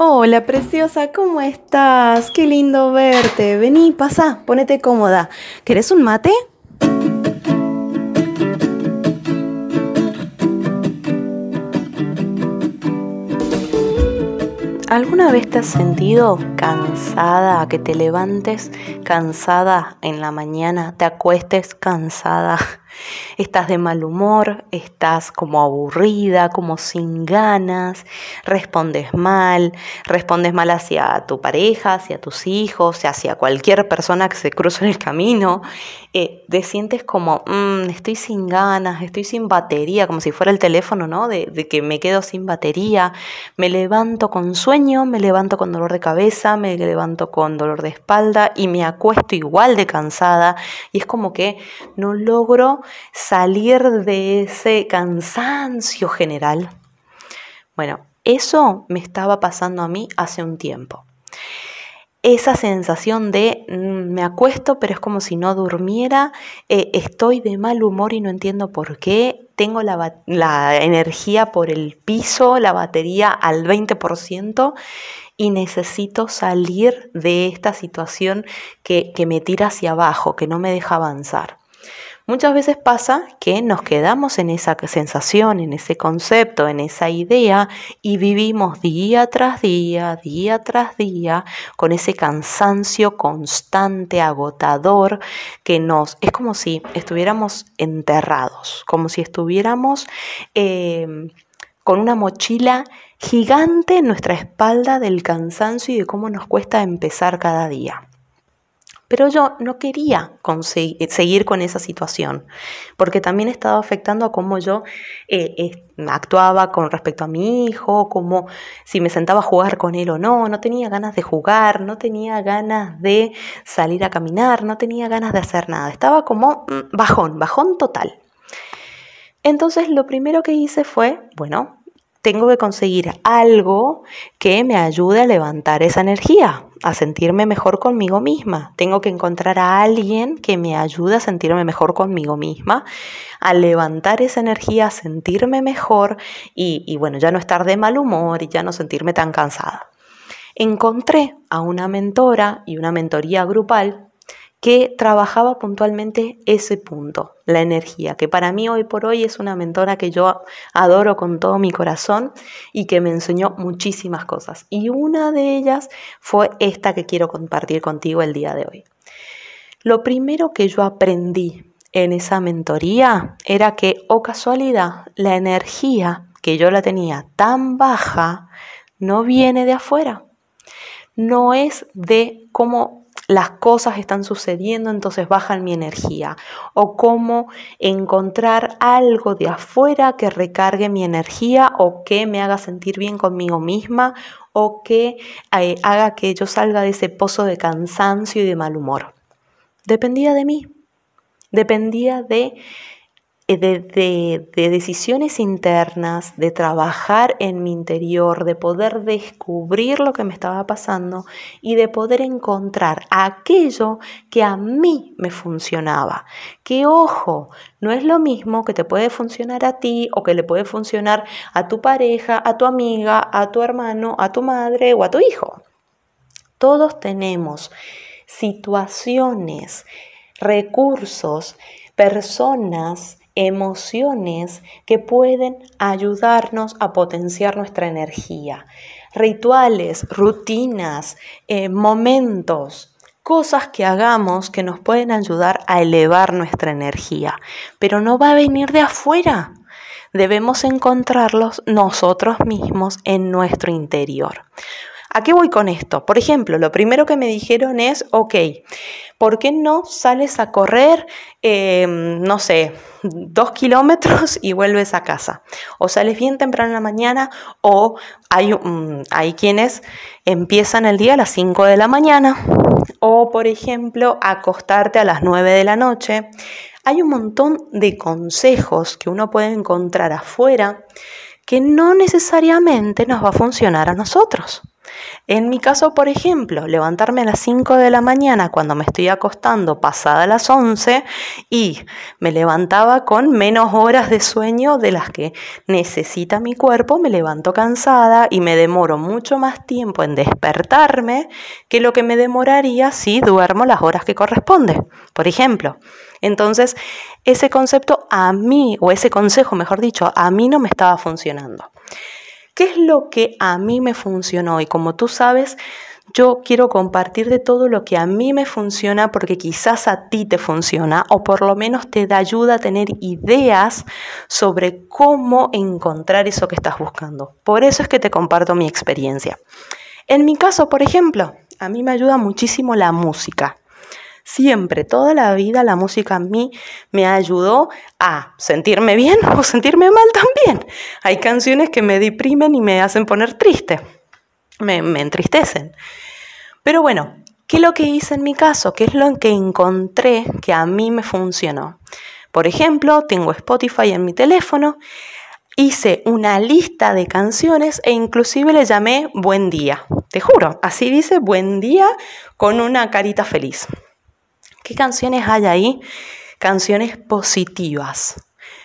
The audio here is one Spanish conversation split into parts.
Hola, preciosa, ¿cómo estás? Qué lindo verte. Vení, pasa, ponete cómoda. ¿Querés un mate? ¿Alguna vez te has sentido cansada, que te levantes cansada en la mañana, te acuestes cansada? Estás de mal humor, estás como aburrida, como sin ganas, respondes mal, respondes mal hacia tu pareja, hacia tus hijos, hacia cualquier persona que se cruza en el camino. Eh, te sientes como, mm, estoy sin ganas, estoy sin batería, como si fuera el teléfono, ¿no? De, de que me quedo sin batería, me levanto con sueño, me levanto con dolor de cabeza, me levanto con dolor de espalda y me acuesto igual de cansada y es como que no logro salir de ese cansancio general. Bueno, eso me estaba pasando a mí hace un tiempo. Esa sensación de mm, me acuesto, pero es como si no durmiera, eh, estoy de mal humor y no entiendo por qué, tengo la, energía por el piso, la batería al 20% y necesito salir de esta situación que me tira hacia abajo, que no me deja avanzar. Muchas veces pasa que nos quedamos en esa sensación, en ese concepto, en esa idea y vivimos día tras día, día tras día, con ese cansancio constante, agotador, que nos... es como si estuviéramos enterrados, como si estuviéramos em, con una mochila gigante en nuestra espalda del cansancio y de cómo nos cuesta empezar cada día. Pero yo no quería seguir con esa situación, porque también estaba afectando a cómo yo eh, actuaba con respecto a mi hijo, como si me sentaba a jugar con él o no, no tenía ganas de jugar, no tenía ganas de salir a caminar, no tenía ganas de hacer nada, estaba como mm, bajón, bajón total. Entonces lo primero que hice fue, bueno, tengo que conseguir algo que me ayude a levantar esa energía, a sentirme mejor conmigo misma. Tengo que encontrar a alguien que me ayude a sentirme mejor conmigo misma, a levantar esa energía, a sentirme mejor y, bueno, ya no estar de mal humor y ya no sentirme tan cansada. Encontré a una mentora y una mentoría grupal que trabajaba puntualmente ese punto, la energía, que para mí hoy por hoy es una mentora que yo adoro con todo mi corazón y que me enseñó muchísimas cosas. Y una de ellas fue esta que quiero compartir contigo el día de hoy. Lo primero que yo aprendí en esa mentoría era que, o oh casualidad, la energía que yo la tenía tan baja no viene de afuera, no es de cómo las cosas están sucediendo, entonces bajan mi energía. O cómo encontrar algo de afuera que recargue mi energía o que me haga sentir bien conmigo misma o que eh, haga que yo salga de ese pozo de cansancio y de mal humor. Dependía de mí. Dependía de eh, de, decisiones internas, de trabajar en mi interior, de poder descubrir lo que me estaba pasando y de poder encontrar aquello que a mí me funcionaba. Que ojo, no es lo mismo que te puede funcionar a ti o que le puede funcionar a tu pareja, a tu amiga, a tu hermano, a tu madre o a tu hijo. Todos tenemos situaciones, recursos, personas emociones que pueden ayudarnos a potenciar nuestra energía. Rituales, rutinas, eh, momentos, cosas que hagamos que nos pueden ayudar a elevar nuestra energía. Pero no va a venir de afuera. Debemos encontrarlos nosotros mismos en nuestro interior. ¿A qué voy con esto? Por ejemplo, lo primero que me dijeron es, ok, ¿por qué no sales a correr, em, no sé, dos kilómetros y vuelves a casa? O sales bien temprano en la mañana o hay, hay quienes empiezan el día a las 5 de la mañana o, por ejemplo, acostarte a las 9 de la noche. Hay un montón de consejos que uno puede encontrar afuera que no necesariamente nos va a funcionar a nosotros. En mi caso, por ejemplo, levantarme a las 5 de la mañana cuando me estoy acostando pasada las 11 y me levantaba con menos horas de sueño de las que necesita mi cuerpo, me levanto cansada y me demoro mucho más tiempo en despertarme que lo que me demoraría si duermo las horas que corresponde, por ejemplo. Entonces, ese concepto a mí, o ese consejo, mejor dicho, a mí no me estaba funcionando. ¿Qué es lo que a mí me funcionó? Y como tú sabes, yo quiero compartir de todo lo que a mí me funciona porque quizás a ti te funciona o por lo menos te da ayuda a tener ideas sobre cómo encontrar eso que estás buscando. Por eso es que te comparto mi experiencia. En mi caso, por ejemplo, a mí me ayuda muchísimo la música. Siempre, toda la vida, la música a mí me ayudó a sentirme bien o sentirme mal también. Hay canciones que me deprimen y me hacen poner triste, me, me entristecen. Pero bueno, ¿qué es lo que hice en mi caso? ¿Qué es lo que encontré que a mí me funcionó? Por ejemplo, tengo Spotify en mi teléfono, hice una lista de canciones e inclusive le llamé Buen Día. Te juro, así dice Buen Día con una carita feliz. ¿Qué canciones hay ahí? Canciones positivas,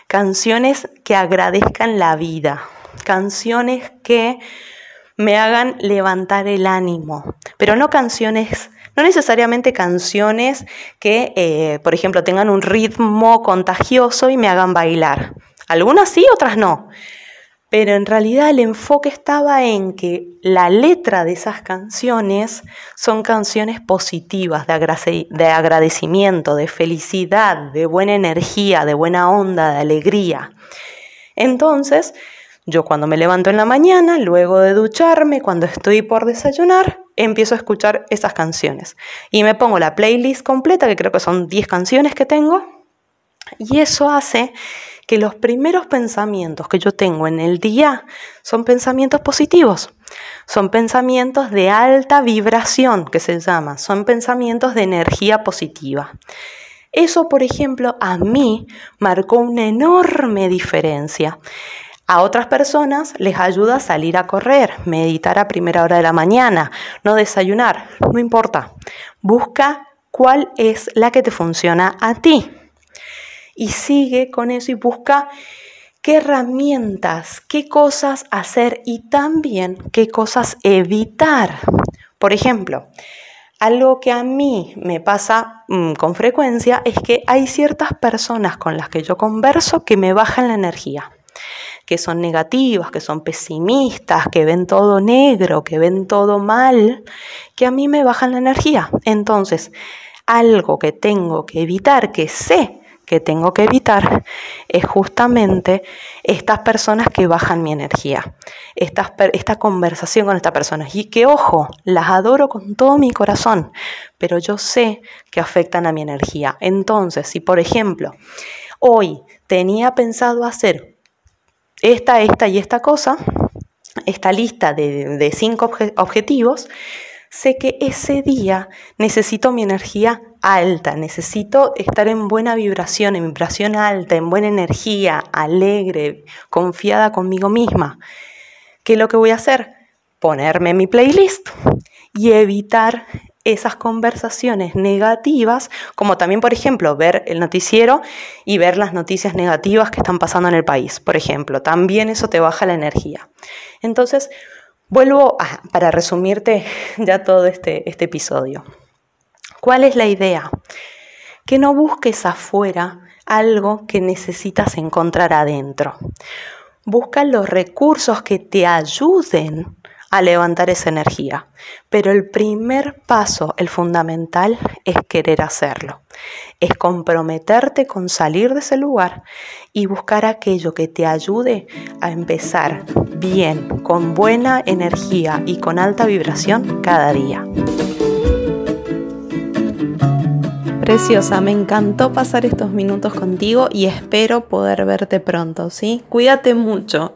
canciones que agradezcan la vida, canciones que me hagan levantar el ánimo, pero no canciones, no necesariamente canciones que, eh, por ejemplo, tengan un ritmo contagioso y me hagan bailar. Algunas sí, otras no pero en realidad el enfoque estaba en que la letra de esas canciones son canciones positivas, de, agradecimiento, de felicidad, de buena energía, de buena onda, de alegría. Entonces, yo cuando me levanto en la mañana, luego de ducharme, cuando estoy por desayunar, empiezo a escuchar esas canciones. Y me pongo la playlist completa, que creo que son 10 canciones que tengo, y eso hace que los primeros pensamientos que yo tengo en el día son pensamientos positivos, son pensamientos de alta vibración, que se llama, son pensamientos de energía positiva. Eso, por ejemplo, a mí marcó una enorme diferencia. A otras personas les ayuda a salir a correr, meditar a primera hora de la mañana, no desayunar, no importa. Busca cuál es la que te funciona a ti y sigue con eso y busca qué herramientas, qué cosas hacer y también qué cosas evitar. Por ejemplo, algo que a mí me pasa mm, con frecuencia es que hay ciertas personas con las que yo converso que me bajan la energía, que son negativas, que son pesimistas, que ven todo negro, que ven todo mal, que a mí me bajan la energía. Entonces, algo que tengo que evitar, que sé que tengo que evitar es justamente estas personas que bajan mi energía, esta, esta conversación con estas personas. Y que, ojo, las adoro con todo mi corazón, pero yo sé que afectan a mi energía. Entonces, si por ejemplo, hoy tenía pensado hacer esta, esta y esta cosa, esta lista de, de cinco objetivos, sé que ese día necesito mi energía alta, necesito estar en buena vibración, en vibración alta, en buena energía, alegre, confiada conmigo misma. ¿Qué es lo que voy a hacer? Ponerme mi playlist y evitar esas conversaciones negativas, como también, por ejemplo, ver el noticiero y ver las noticias negativas que están pasando en el país, por ejemplo. También eso te baja la energía. Entonces, Vuelvo para resumirte ya todo este, este episodio. ¿Cuál es la idea? Que no busques afuera algo que necesitas encontrar adentro. Busca los recursos que te ayuden a levantar esa energía. Pero el primer paso, el fundamental, es querer hacerlo. Es comprometerte con salir de ese lugar y buscar aquello que te ayude a empezar bien, con buena energía y con alta vibración cada día. Preciosa, me encantó pasar estos minutos contigo y espero poder verte pronto, ¿sí? Cuídate mucho